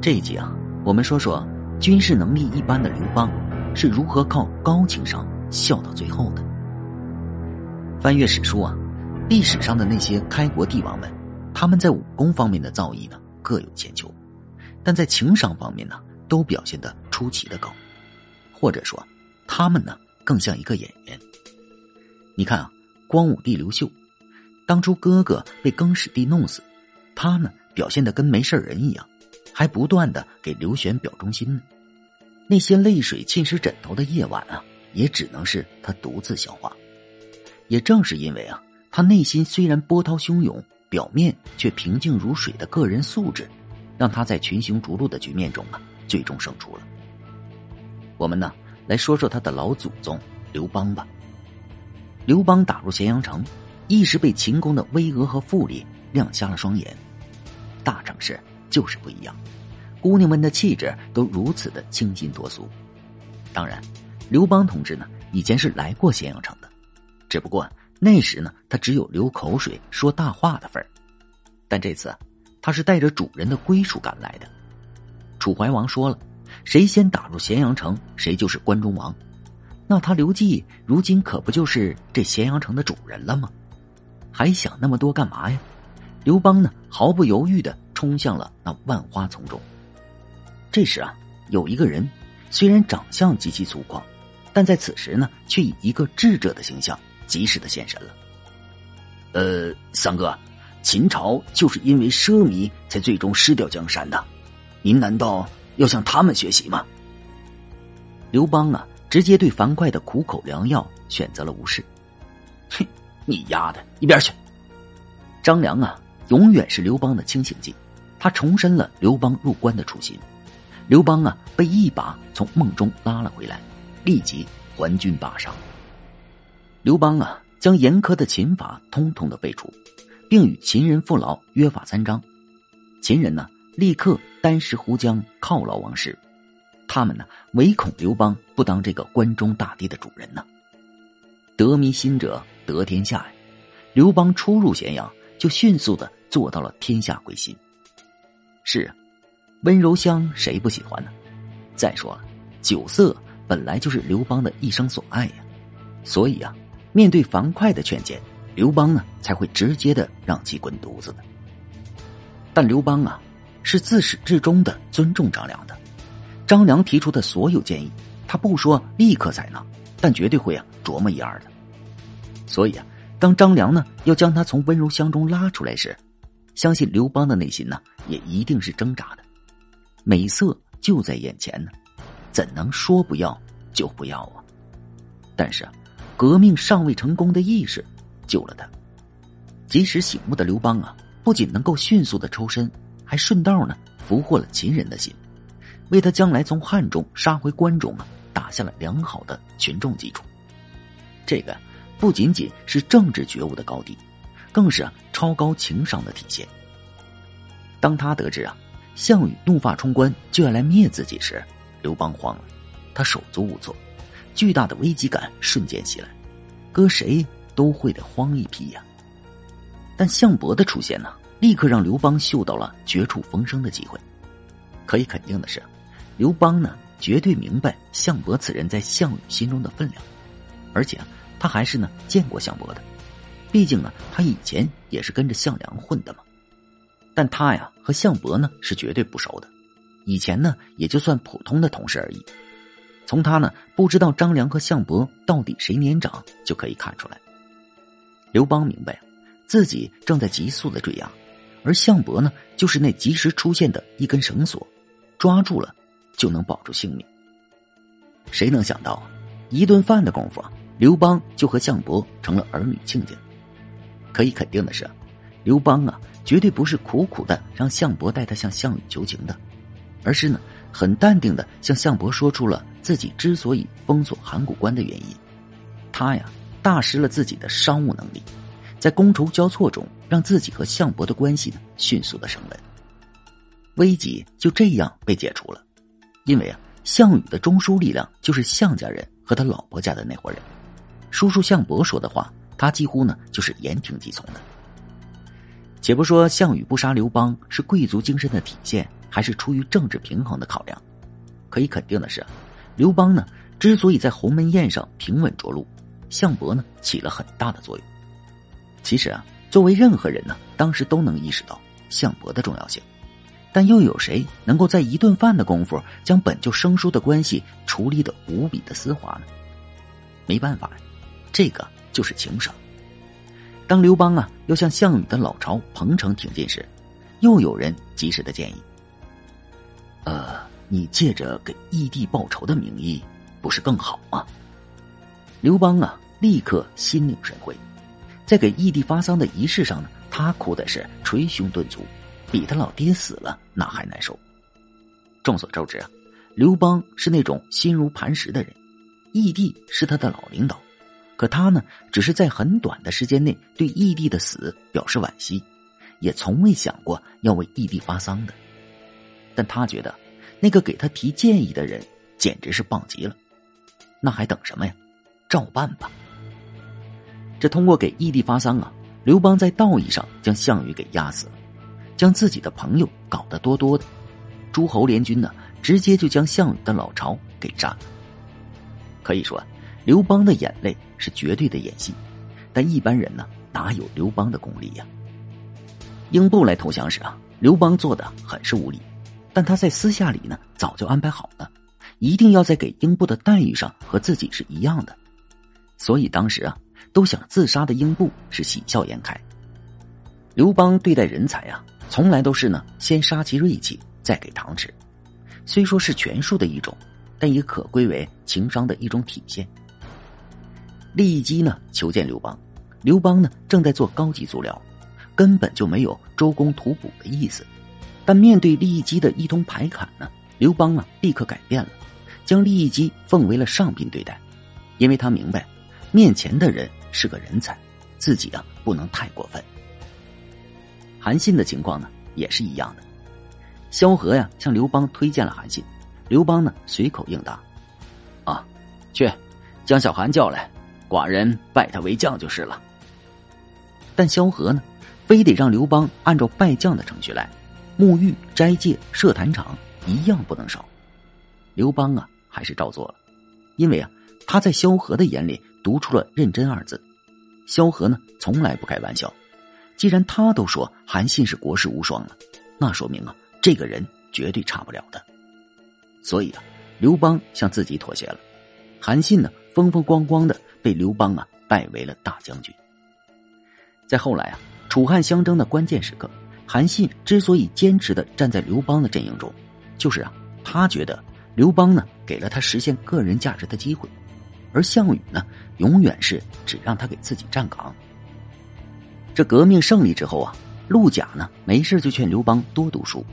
这一集啊，我们说说军事能力一般的刘邦是如何靠高情商笑到最后的。翻阅史书啊，历史上的那些开国帝王们，他们在武功方面的造诣呢各有千秋，但在情商方面呢都表现的出奇的高，或者说，他们呢更像一个演员。你看啊，光武帝刘秀，当初哥哥被更始帝弄死，他呢表现的跟没事人一样。还不断的给刘玄表忠心呢，那些泪水浸湿枕头的夜晚啊，也只能是他独自消化。也正是因为啊，他内心虽然波涛汹涌，表面却平静如水的个人素质，让他在群雄逐鹿的局面中啊，最终胜出了。我们呢，来说说他的老祖宗刘邦吧。刘邦打入咸阳城，一时被秦宫的巍峨和富丽亮瞎了双眼。大城市就是不一样。姑娘们的气质都如此的清新脱俗。当然，刘邦同志呢以前是来过咸阳城的，只不过那时呢他只有流口水说大话的份儿。但这次，他是带着主人的归属感来的。楚怀王说了，谁先打入咸阳城，谁就是关中王。那他刘季如今可不就是这咸阳城的主人了吗？还想那么多干嘛呀？刘邦呢毫不犹豫的冲向了那万花丛中。这时啊，有一个人，虽然长相极其粗犷，但在此时呢，却以一个智者的形象及时的现身了。呃，三哥，秦朝就是因为奢靡才最终失掉江山的，您难道要向他们学习吗？刘邦啊，直接对樊哙的苦口良药选择了无视。哼，你丫的，一边去！张良啊，永远是刘邦的清醒剂，他重申了刘邦入关的初心。刘邦啊，被一把从梦中拉了回来，立即还军霸上。刘邦啊，将严苛的秦法通通的废除，并与秦人父老约法三章。秦人呢，立刻单食胡浆，犒劳王室。他们呢，唯恐刘邦不当这个关中大地的主人呢。得民心者得天下呀！刘邦初入咸阳，就迅速的做到了天下归心。是啊。温柔乡谁不喜欢呢？再说了，酒色本来就是刘邦的一生所爱呀，所以啊，面对樊哙的劝谏，刘邦呢才会直接的让其滚犊子的。但刘邦啊，是自始至终的尊重张良的，张良提出的所有建议，他不说立刻采纳，但绝对会啊琢磨一二的。所以啊，当张良呢要将他从温柔乡中拉出来时，相信刘邦的内心呢也一定是挣扎的。美色就在眼前呢，怎能说不要就不要啊？但是，革命尚未成功的意识救了他。及时醒悟的刘邦啊，不仅能够迅速的抽身，还顺道呢俘获了秦人的心，为他将来从汉中杀回关中啊打下了良好的群众基础。这个不仅仅是政治觉悟的高低，更是超高情商的体现。当他得知啊。项羽怒发冲冠，就要来灭自己时，刘邦慌了，他手足无措，巨大的危机感瞬间袭来，搁谁都会得慌一批呀。但项伯的出现呢，立刻让刘邦嗅到了绝处逢生的机会。可以肯定的是，刘邦呢绝对明白项伯此人在项羽心中的分量，而且他还是呢见过项伯的，毕竟呢他以前也是跟着项梁混的嘛。但他呀和项伯呢是绝对不熟的，以前呢也就算普通的同事而已。从他呢不知道张良和项伯到底谁年长就可以看出来。刘邦明白，自己正在急速的坠崖，而项伯呢就是那及时出现的一根绳索，抓住了就能保住性命。谁能想到，一顿饭的功夫，刘邦就和项伯成了儿女亲家。可以肯定的是。刘邦啊，绝对不是苦苦的让项伯带他向项羽求情的，而是呢，很淡定的向项伯说出了自己之所以封锁函谷关的原因。他呀，大失了自己的商务能力，在觥筹交错中，让自己和项伯的关系呢迅速的升温。危机就这样被解除了，因为啊，项羽的中枢力量就是项家人和他老婆家的那伙人，叔叔项伯说的话，他几乎呢就是言听计从的。且不说项羽不杀刘邦是贵族精神的体现，还是出于政治平衡的考量。可以肯定的是，刘邦呢之所以在鸿门宴上平稳着陆，项伯呢起了很大的作用。其实啊，作为任何人呢，当时都能意识到项伯的重要性，但又有谁能够在一顿饭的功夫将本就生疏的关系处理的无比的丝滑呢？没办法，这个就是情商。当刘邦啊要向项羽的老巢彭城挺进时，又有人及时的建议：“呃，你借着给义帝报仇的名义，不是更好吗？”刘邦啊，立刻心领神会，在给义帝发丧的仪式上呢，他哭的是捶胸顿足，比他老爹死了那还难受。众所周知啊，刘邦是那种心如磐石的人。义帝是他的老领导，可他呢，只是在很短的时间内对义帝的死表示惋惜，也从未想过要为义帝发丧的。但他觉得，那个给他提建议的人简直是棒极了，那还等什么呀？照办吧。这通过给义帝发丧啊，刘邦在道义上将项羽给压死了，将自己的朋友搞得多多的，诸侯联军呢，直接就将项羽的老巢给占了。可以说，刘邦的眼泪是绝对的演戏，但一般人呢哪有刘邦的功力呀？英布来投降时啊，刘邦做的很是无礼，但他在私下里呢早就安排好了，一定要在给英布的待遇上和自己是一样的，所以当时啊都想自杀的英布是喜笑颜开。刘邦对待人才啊，从来都是呢先杀其锐气，再给糖吃，虽说是权术的一种。但也可归为情商的一种体现。利益基呢求见刘邦，刘邦呢正在做高级足疗，根本就没有周公吐哺的意思。但面对利益基的一通排砍呢，刘邦啊立刻改变了，将利益基奉为了上宾对待，因为他明白面前的人是个人才，自己啊不能太过分。韩信的情况呢也是一样的，萧何呀向刘邦推荐了韩信。刘邦呢，随口应答：“啊，去，将小韩叫来，寡人拜他为将就是了。”但萧何呢，非得让刘邦按照拜将的程序来，沐浴、斋戒、设坛场，一样不能少。刘邦啊，还是照做了，因为啊，他在萧何的眼里读出了“认真”二字。萧何呢，从来不开玩笑，既然他都说韩信是国士无双了，那说明啊，这个人绝对差不了的。所以啊，刘邦向自己妥协了，韩信呢风风光光的被刘邦啊拜为了大将军。在后来啊，楚汉相争的关键时刻，韩信之所以坚持的站在刘邦的阵营中，就是啊，他觉得刘邦呢给了他实现个人价值的机会，而项羽呢永远是只让他给自己站岗。这革命胜利之后啊，陆贾呢没事就劝刘邦多读书，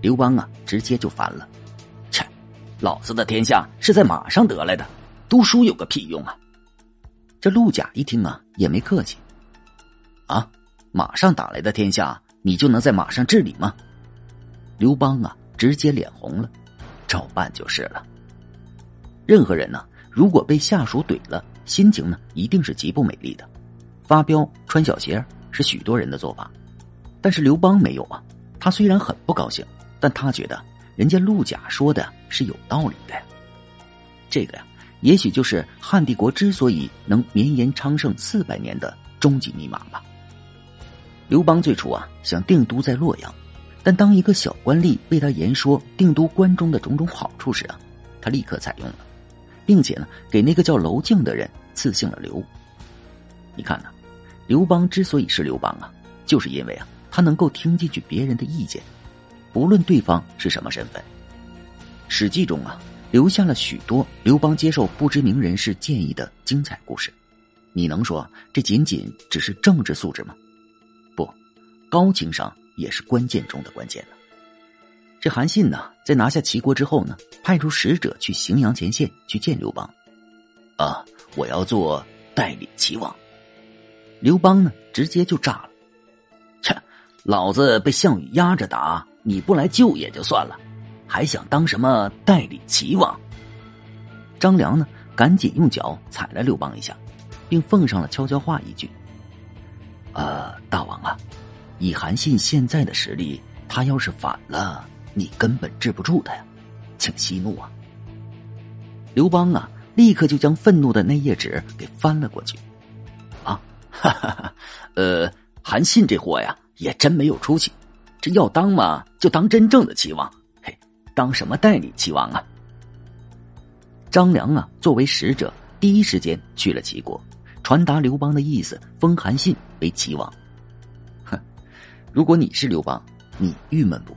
刘邦啊直接就烦了。切老子的天下是在马上得来的，读书有个屁用啊！这陆贾一听啊，也没客气。啊，马上打来的天下，你就能在马上治理吗？刘邦啊，直接脸红了，照办就是了。任何人呢，如果被下属怼了，心情呢，一定是极不美丽的。发飙、穿小鞋是许多人的做法，但是刘邦没有啊。他虽然很不高兴，但他觉得。人家陆贾说的是有道理的，这个呀，也许就是汉帝国之所以能绵延昌盛四百年的终极密码吧。刘邦最初啊想定都在洛阳，但当一个小官吏为他言说定都关中的种种好处时啊，他立刻采用了，并且呢给那个叫娄敬的人赐姓了刘。你看呢，刘邦之所以是刘邦啊，就是因为啊他能够听进去别人的意见。不论对方是什么身份，《史记》中啊留下了许多刘邦接受不知名人士建议的精彩故事。你能说这仅仅只是政治素质吗？不，高情商也是关键中的关键呢。这韩信呢，在拿下齐国之后呢，派出使者去荥阳前线去见刘邦。啊，我要做代理齐王。刘邦呢，直接就炸了。切，老子被项羽压着打。你不来救也就算了，还想当什么代理齐王？张良呢？赶紧用脚踩了刘邦一下，并奉上了悄悄话一句：“呃，大王啊，以韩信现在的实力，他要是反了，你根本治不住他呀，请息怒啊！刘邦啊，立刻就将愤怒的那页纸给翻了过去。啊，哈哈哈，呃，韩信这货呀，也真没有出息。这要当嘛，就当真正的齐王，当什么代理齐王啊？张良啊，作为使者，第一时间去了齐国，传达刘邦的意思，封韩信为齐王。哼，如果你是刘邦，你郁闷不？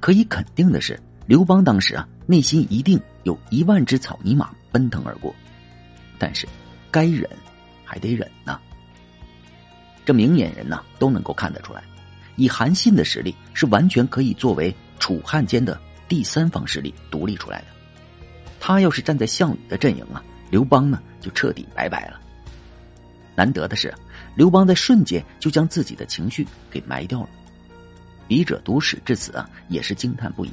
可以肯定的是，刘邦当时啊，内心一定有一万只草泥马奔腾而过。但是，该忍还得忍呐。这明眼人呢，都能够看得出来。以韩信的实力，是完全可以作为楚汉间的第三方势力独立出来的。他要是站在项羽的阵营啊，刘邦呢就彻底拜拜了。难得的是，刘邦在瞬间就将自己的情绪给埋掉了。笔者读史至此啊，也是惊叹不已。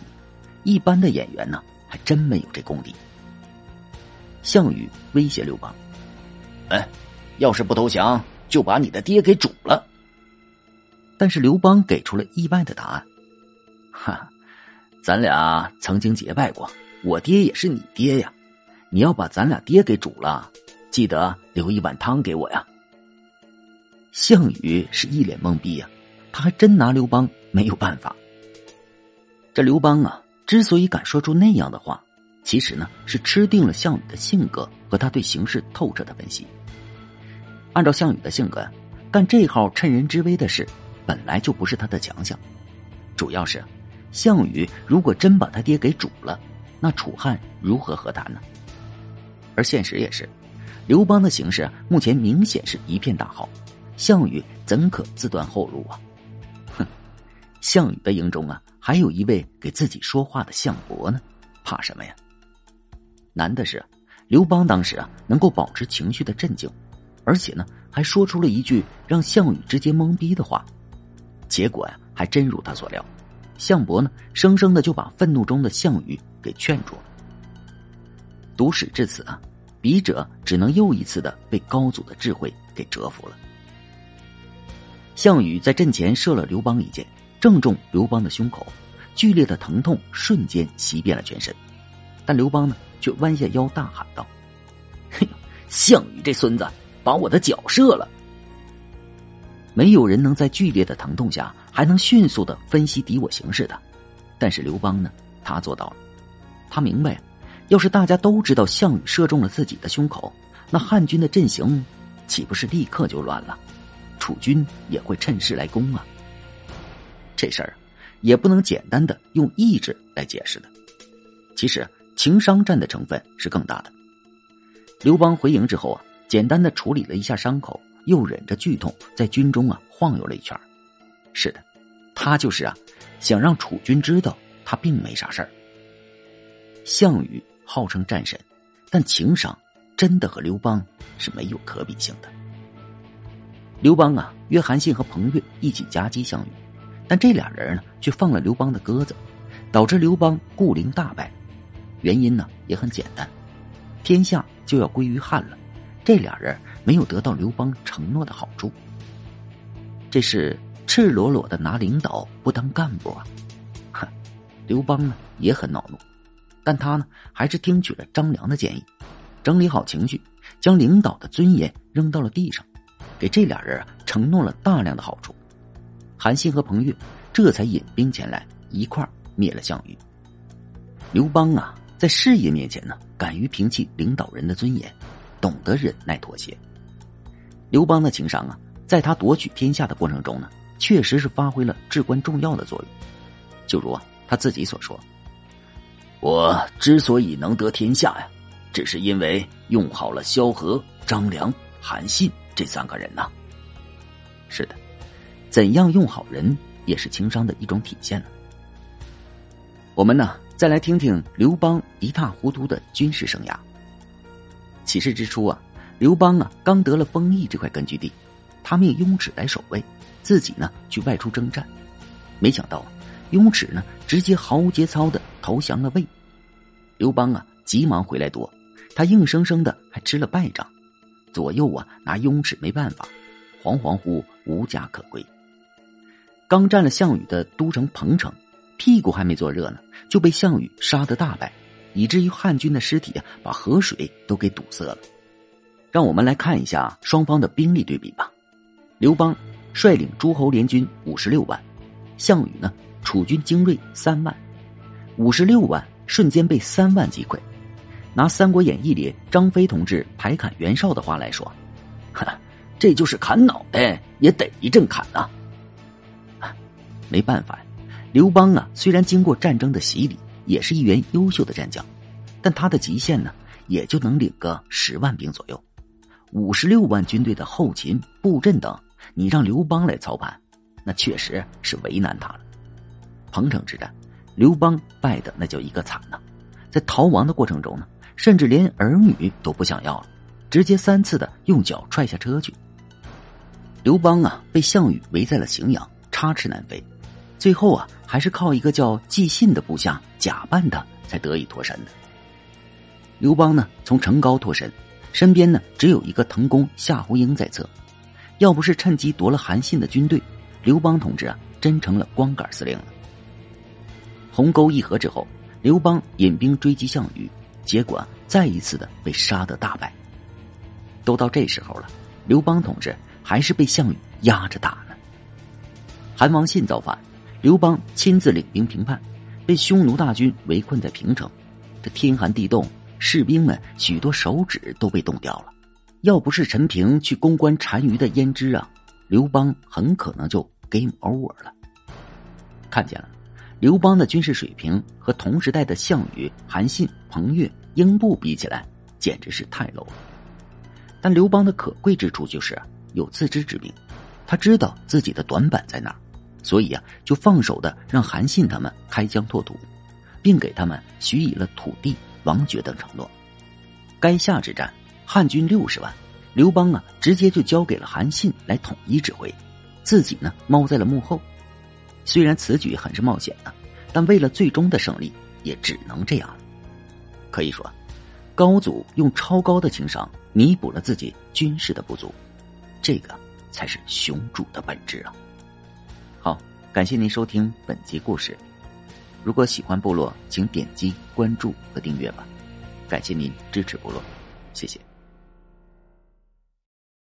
一般的演员呢，还真没有这功底。项羽威胁刘邦：“哎，要是不投降，就把你的爹给煮了。”但是刘邦给出了意外的答案：“哈，咱俩曾经结拜过，我爹也是你爹呀。你要把咱俩爹给煮了，记得留一碗汤给我呀。”项羽是一脸懵逼呀，他还真拿刘邦没有办法。这刘邦啊，之所以敢说出那样的话，其实呢是吃定了项羽的性格和他对形势透彻的分析。按照项羽的性格，干这号趁人之危的事。本来就不是他的强项，主要是项羽如果真把他爹给煮了，那楚汉如何和谈呢？而现实也是，刘邦的形势目前明显是一片大好，项羽怎可自断后路啊？哼，项羽的营中啊，还有一位给自己说话的项伯呢，怕什么呀？难的是，刘邦当时啊能够保持情绪的镇静，而且呢还说出了一句让项羽直接懵逼的话。结果呀，还真如他所料，项伯呢，生生的就把愤怒中的项羽给劝住了。读史至此啊，笔者只能又一次的被高祖的智慧给折服了。项羽在阵前射了刘邦一箭，正中刘邦的胸口，剧烈的疼痛瞬间袭遍了全身，但刘邦呢，却弯下腰大喊道：“嘿，项羽这孙子，把我的脚射了！”没有人能在剧烈的疼痛下还能迅速的分析敌我形势的，但是刘邦呢，他做到了。他明白，要是大家都知道项羽射中了自己的胸口，那汉军的阵型岂不是立刻就乱了？楚军也会趁势来攻啊！这事儿也不能简单的用意志来解释的，其实情商占的成分是更大的。刘邦回营之后啊，简单的处理了一下伤口。又忍着剧痛在军中啊晃悠了一圈是的，他就是啊，想让楚军知道他并没啥事儿。项羽号称战神，但情商真的和刘邦是没有可比性的。刘邦啊约韩信和彭越一起夹击项羽，但这俩人呢却放了刘邦的鸽子，导致刘邦故陵大败。原因呢也很简单，天下就要归于汉了，这俩人。没有得到刘邦承诺的好处，这是赤裸裸的拿领导不当干部啊！哼，刘邦呢也很恼怒，但他呢还是听取了张良的建议，整理好情绪，将领导的尊严扔到了地上，给这俩人啊承诺了大量的好处。韩信和彭越这才引兵前来，一块灭了项羽。刘邦啊，在事业面前呢，敢于摒弃领导人的尊严，懂得忍耐妥协。刘邦的情商啊，在他夺取天下的过程中呢，确实是发挥了至关重要的作用。就如他自己所说：“我之所以能得天下呀，只是因为用好了萧何、张良、韩信这三个人呐。”是的，怎样用好人也是情商的一种体现呢。我们呢，再来听听刘邦一塌糊涂的军事生涯。起事之初啊。刘邦啊，刚得了丰邑这块根据地，他命雍齿来守卫，自己呢去外出征战。没想到，雍齿呢直接毫无节操的投降了魏。刘邦啊急忙回来夺，他硬生生的还吃了败仗，左右啊拿雍齿没办法，惶惶乎无家可归。刚占了项羽的都城彭城，屁股还没坐热呢，就被项羽杀得大败，以至于汉军的尸体啊，把河水都给堵塞了。让我们来看一下双方的兵力对比吧。刘邦率领诸侯联军五十六万，项羽呢，楚军精锐三万，五十六万瞬间被三万击溃。拿《三国演义》里张飞同志排砍袁绍的话来说，哈，这就是砍脑袋也得一阵砍呐。没办法。刘邦啊，虽然经过战争的洗礼，也是一员优秀的战将，但他的极限呢，也就能领个十万兵左右。五十六万军队的后勤、布阵等，你让刘邦来操盘，那确实是为难他了。彭城之战，刘邦败的那叫一个惨呐，在逃亡的过程中呢，甚至连儿女都不想要了，直接三次的用脚踹下车去。刘邦啊，被项羽围在了荥阳，插翅难飞。最后啊，还是靠一个叫纪信的部下假扮他，才得以脱身的。刘邦呢，从城高脱身，身边呢只有一个腾公夏侯婴在侧。要不是趁机夺了韩信的军队，刘邦同志啊，真成了光杆司令了。鸿沟一合之后，刘邦引兵追击项羽，结果再一次的被杀得大败。都到这时候了，刘邦同志还是被项羽压着打呢。韩王信造反。刘邦亲自领兵平叛，被匈奴大军围困在平城。这天寒地冻，士兵们许多手指都被冻掉了。要不是陈平去攻关单于的胭脂啊，刘邦很可能就 game over 了。看见了，刘邦的军事水平和同时代的项羽、韩信、彭越、英布比起来，简直是太 low 了。但刘邦的可贵之处就是有自知之明，他知道自己的短板在哪儿。所以啊，就放手的让韩信他们开疆拓土，并给他们许以了土地、王爵等承诺。垓下之战，汉军六十万，刘邦啊，直接就交给了韩信来统一指挥，自己呢，猫在了幕后。虽然此举很是冒险啊，但为了最终的胜利，也只能这样了。可以说，高祖用超高的情商弥补了自己军事的不足，这个才是雄主的本质啊。好，感谢您收听本集故事。如果喜欢部落，请点击关注和订阅吧。感谢您支持部落，谢谢。